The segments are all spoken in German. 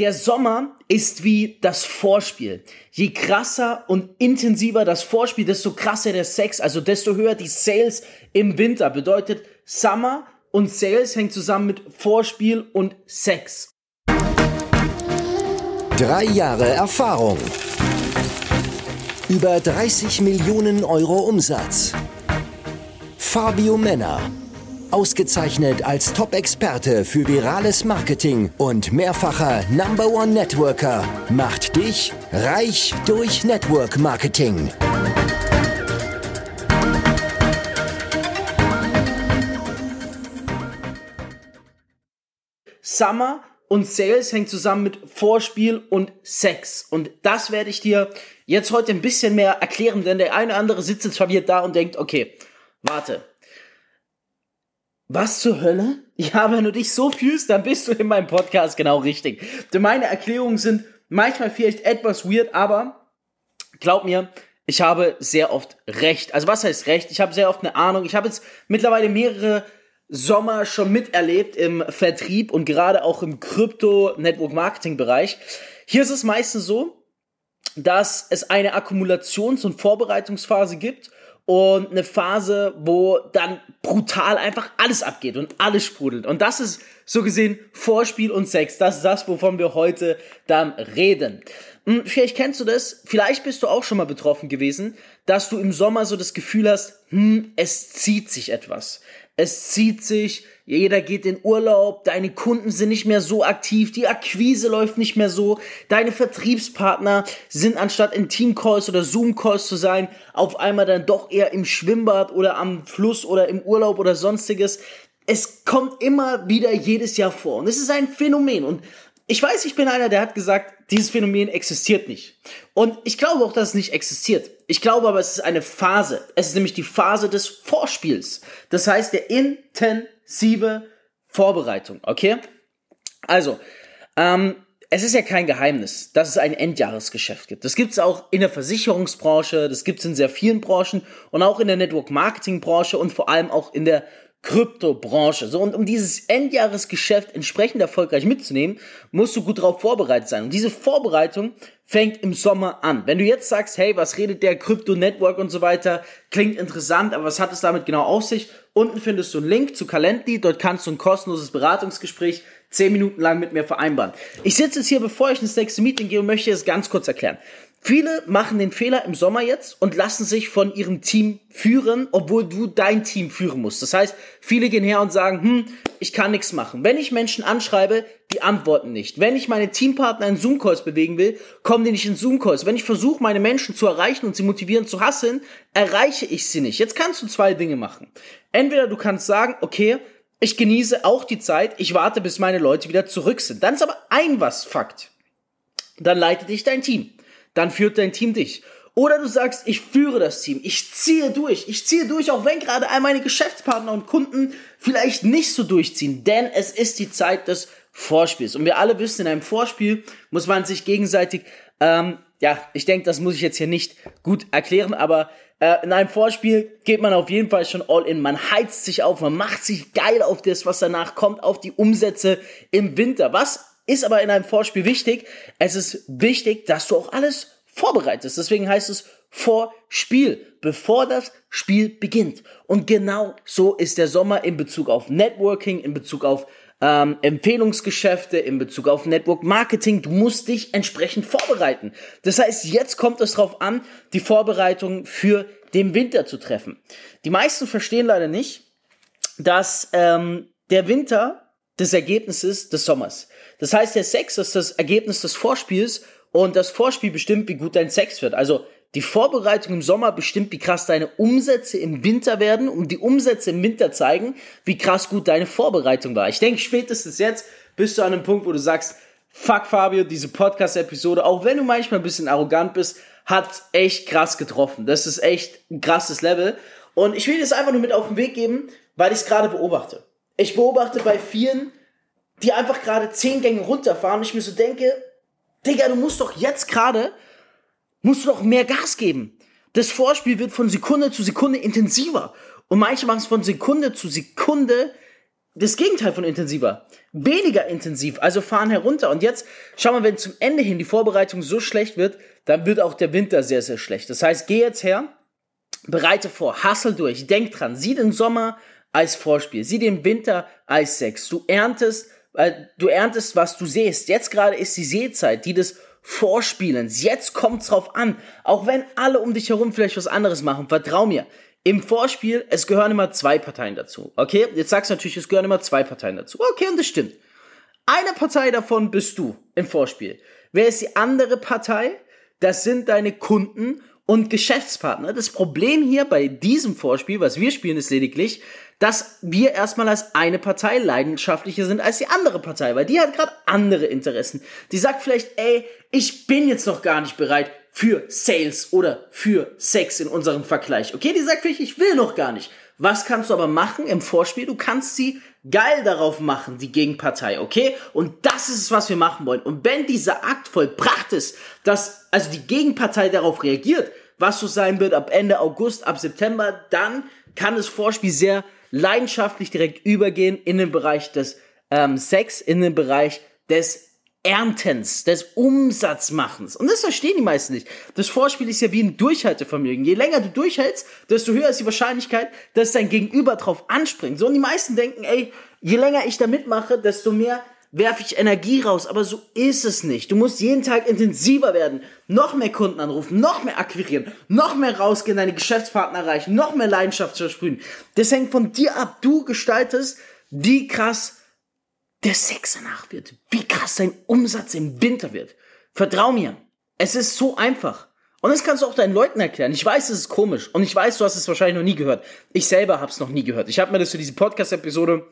Der Sommer ist wie das Vorspiel. Je krasser und intensiver das Vorspiel, desto krasser der Sex, also desto höher die Sales im Winter. Bedeutet, Summer und Sales hängt zusammen mit Vorspiel und Sex. Drei Jahre Erfahrung. Über 30 Millionen Euro Umsatz. Fabio Männer ausgezeichnet als Top-Experte für virales Marketing und mehrfacher Number One Networker, macht dich reich durch Network Marketing. Summer und Sales hängt zusammen mit Vorspiel und Sex. Und das werde ich dir jetzt heute ein bisschen mehr erklären, denn der eine oder andere sitzt jetzt verwirrt da und denkt, okay, warte, was zur Hölle? Ja, wenn du dich so fühlst, dann bist du in meinem Podcast genau richtig. Denn meine Erklärungen sind manchmal vielleicht etwas weird, aber glaub mir, ich habe sehr oft recht. Also was heißt recht? Ich habe sehr oft eine Ahnung. Ich habe jetzt mittlerweile mehrere Sommer schon miterlebt im Vertrieb und gerade auch im Krypto-Network-Marketing-Bereich. Hier ist es meistens so, dass es eine Akkumulations- und Vorbereitungsphase gibt und eine Phase, wo dann brutal einfach alles abgeht und alles sprudelt. Und das ist so gesehen Vorspiel und Sex. Das ist das, wovon wir heute dann reden. Hm, vielleicht kennst du das, vielleicht bist du auch schon mal betroffen gewesen, dass du im Sommer so das Gefühl hast, hm, es zieht sich etwas. Es zieht sich, jeder geht in Urlaub, deine Kunden sind nicht mehr so aktiv, die Akquise läuft nicht mehr so, deine Vertriebspartner sind anstatt in Teamcalls oder Zoom-Calls zu sein, auf einmal dann doch eher im Schwimmbad oder am Fluss oder im Urlaub oder sonstiges. Es kommt immer wieder jedes Jahr vor und es ist ein Phänomen und ich weiß, ich bin einer, der hat gesagt, dieses Phänomen existiert nicht. Und ich glaube auch, dass es nicht existiert. Ich glaube aber, es ist eine Phase. Es ist nämlich die Phase des Vorspiels. Das heißt, der intensive Vorbereitung. Okay? Also, ähm, es ist ja kein Geheimnis, dass es ein Endjahresgeschäft gibt. Das gibt es auch in der Versicherungsbranche, das gibt es in sehr vielen Branchen und auch in der Network-Marketing-Branche und vor allem auch in der Kryptobranche. So, und um dieses Endjahresgeschäft entsprechend erfolgreich mitzunehmen, musst du gut darauf vorbereitet sein. Und diese Vorbereitung fängt im Sommer an. Wenn du jetzt sagst, hey, was redet der Krypto-Network und so weiter, klingt interessant, aber was hat es damit genau auf sich? Unten findest du einen Link zu Calendly, dort kannst du ein kostenloses Beratungsgespräch zehn Minuten lang mit mir vereinbaren. Ich sitze jetzt hier, bevor ich ins nächste Meeting gehe und möchte es ganz kurz erklären. Viele machen den Fehler im Sommer jetzt und lassen sich von ihrem Team führen, obwohl du dein Team führen musst. Das heißt, viele gehen her und sagen, hm, ich kann nichts machen. Wenn ich Menschen anschreibe, die antworten nicht. Wenn ich meine Teampartner in Zoom-Calls bewegen will, kommen die nicht in Zoom-Calls. Wenn ich versuche, meine Menschen zu erreichen und sie motivieren zu hasseln, erreiche ich sie nicht. Jetzt kannst du zwei Dinge machen. Entweder du kannst sagen, okay, ich genieße auch die Zeit, ich warte, bis meine Leute wieder zurück sind. Dann ist aber ein was Fakt. Dann leite dich dein Team dann führt dein Team dich. Oder du sagst, ich führe das Team, ich ziehe durch, ich ziehe durch, auch wenn gerade all meine Geschäftspartner und Kunden vielleicht nicht so durchziehen, denn es ist die Zeit des Vorspiels. Und wir alle wissen, in einem Vorspiel muss man sich gegenseitig, ähm, ja, ich denke, das muss ich jetzt hier nicht gut erklären, aber äh, in einem Vorspiel geht man auf jeden Fall schon all in. Man heizt sich auf, man macht sich geil auf das, was danach kommt, auf die Umsätze im Winter. Was ist aber in einem Vorspiel wichtig. Es ist wichtig, dass du auch alles vorbereitest. Deswegen heißt es Vorspiel, bevor das Spiel beginnt. Und genau so ist der Sommer in Bezug auf Networking, in Bezug auf ähm, Empfehlungsgeschäfte, in Bezug auf Network Marketing. Du musst dich entsprechend vorbereiten. Das heißt, jetzt kommt es darauf an, die Vorbereitung für den Winter zu treffen. Die meisten verstehen leider nicht, dass ähm, der Winter des Ergebnisses des Sommers. Das heißt, der Sex ist das Ergebnis des Vorspiels und das Vorspiel bestimmt, wie gut dein Sex wird. Also die Vorbereitung im Sommer bestimmt, wie krass deine Umsätze im Winter werden und die Umsätze im Winter zeigen, wie krass gut deine Vorbereitung war. Ich denke, spätestens jetzt bist du an einem Punkt, wo du sagst, fuck Fabio, diese Podcast-Episode, auch wenn du manchmal ein bisschen arrogant bist, hat echt krass getroffen. Das ist echt ein krasses Level. Und ich will dir das einfach nur mit auf den Weg geben, weil ich es gerade beobachte. Ich beobachte bei vielen, die einfach gerade zehn Gänge runterfahren und ich mir so denke, Digga, du musst doch jetzt gerade, musst du doch mehr Gas geben. Das Vorspiel wird von Sekunde zu Sekunde intensiver. Und manche machen es von Sekunde zu Sekunde das Gegenteil von intensiver. Weniger intensiv, also fahren herunter. Und jetzt, schau mal, wenn zum Ende hin die Vorbereitung so schlecht wird, dann wird auch der Winter sehr, sehr schlecht. Das heißt, geh jetzt her, bereite vor, hustle durch, denk dran, sieh den Sommer als Vorspiel, sieh den Winter als Sex. Du erntest, äh, du erntest, was du siehst. Jetzt gerade ist die Seezeit, die des Vorspielens. Jetzt kommt's drauf an. Auch wenn alle um dich herum vielleicht was anderes machen, vertrau mir. Im Vorspiel, es gehören immer zwei Parteien dazu. Okay? Jetzt sagst du natürlich, es gehören immer zwei Parteien dazu. Okay, und das stimmt. Eine Partei davon bist du im Vorspiel. Wer ist die andere Partei? Das sind deine Kunden und Geschäftspartner. Das Problem hier bei diesem Vorspiel, was wir spielen, ist lediglich, dass wir erstmal als eine Partei leidenschaftlicher sind als die andere Partei, weil die hat gerade andere Interessen. Die sagt vielleicht, ey, ich bin jetzt noch gar nicht bereit für Sales oder für Sex in unserem Vergleich. Okay, die sagt vielleicht, ich will noch gar nicht. Was kannst du aber machen im Vorspiel? Du kannst sie geil darauf machen, die Gegenpartei, okay? Und das ist es, was wir machen wollen. Und wenn dieser Akt vollbracht ist, dass also die Gegenpartei darauf reagiert, was so sein wird ab Ende August, ab September, dann kann das Vorspiel sehr leidenschaftlich direkt übergehen in den Bereich des ähm, Sex, in den Bereich des Erntens, des Umsatzmachens. Und das verstehen die meisten nicht. Das Vorspiel ist ja wie ein Durchhaltevermögen. Je länger du durchhältst, desto höher ist die Wahrscheinlichkeit, dass dein Gegenüber drauf anspringt. So, und die meisten denken, ey, je länger ich da mitmache, desto mehr werfe ich Energie raus. Aber so ist es nicht. Du musst jeden Tag intensiver werden, noch mehr Kunden anrufen, noch mehr akquirieren, noch mehr rausgehen, deine Geschäftspartner erreichen, noch mehr Leidenschaft versprühen. Das hängt von dir ab. Du gestaltest, wie krass der Sex danach wird, wie krass dein Umsatz im Winter wird. Vertrau mir, es ist so einfach. Und das kannst du auch deinen Leuten erklären. Ich weiß, es ist komisch. Und ich weiß, du hast es wahrscheinlich noch nie gehört. Ich selber habe es noch nie gehört. Ich habe mir das für diese Podcast-Episode,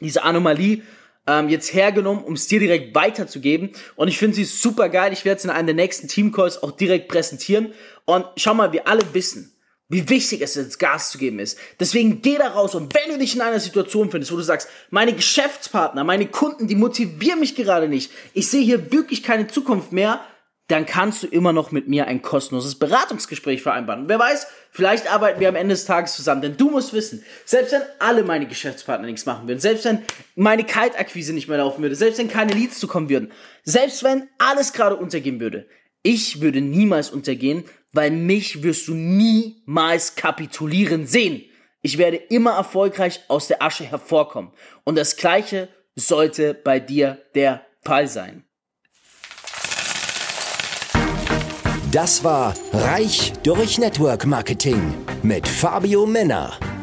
diese Anomalie, ähm, jetzt hergenommen, um es dir direkt weiterzugeben. Und ich finde sie super geil. Ich werde es in einem der nächsten Team-Calls auch direkt präsentieren. Und schau mal, wir alle wissen, wie wichtig es ist, Gas zu geben ist. Deswegen geh da raus und wenn du dich in einer Situation findest, wo du sagst, meine Geschäftspartner, meine Kunden, die motivieren mich gerade nicht, ich sehe hier wirklich keine Zukunft mehr, dann kannst du immer noch mit mir ein kostenloses Beratungsgespräch vereinbaren. Wer weiß, vielleicht arbeiten wir am Ende des Tages zusammen, denn du musst wissen, selbst wenn alle meine Geschäftspartner nichts machen würden, selbst wenn meine Kaltakquise nicht mehr laufen würde, selbst wenn keine Leads zukommen würden, selbst wenn alles gerade untergehen würde, ich würde niemals untergehen, weil mich wirst du niemals kapitulieren sehen. Ich werde immer erfolgreich aus der Asche hervorkommen. Und das Gleiche sollte bei dir der Fall sein. Das war Reich durch Network Marketing mit Fabio Männer.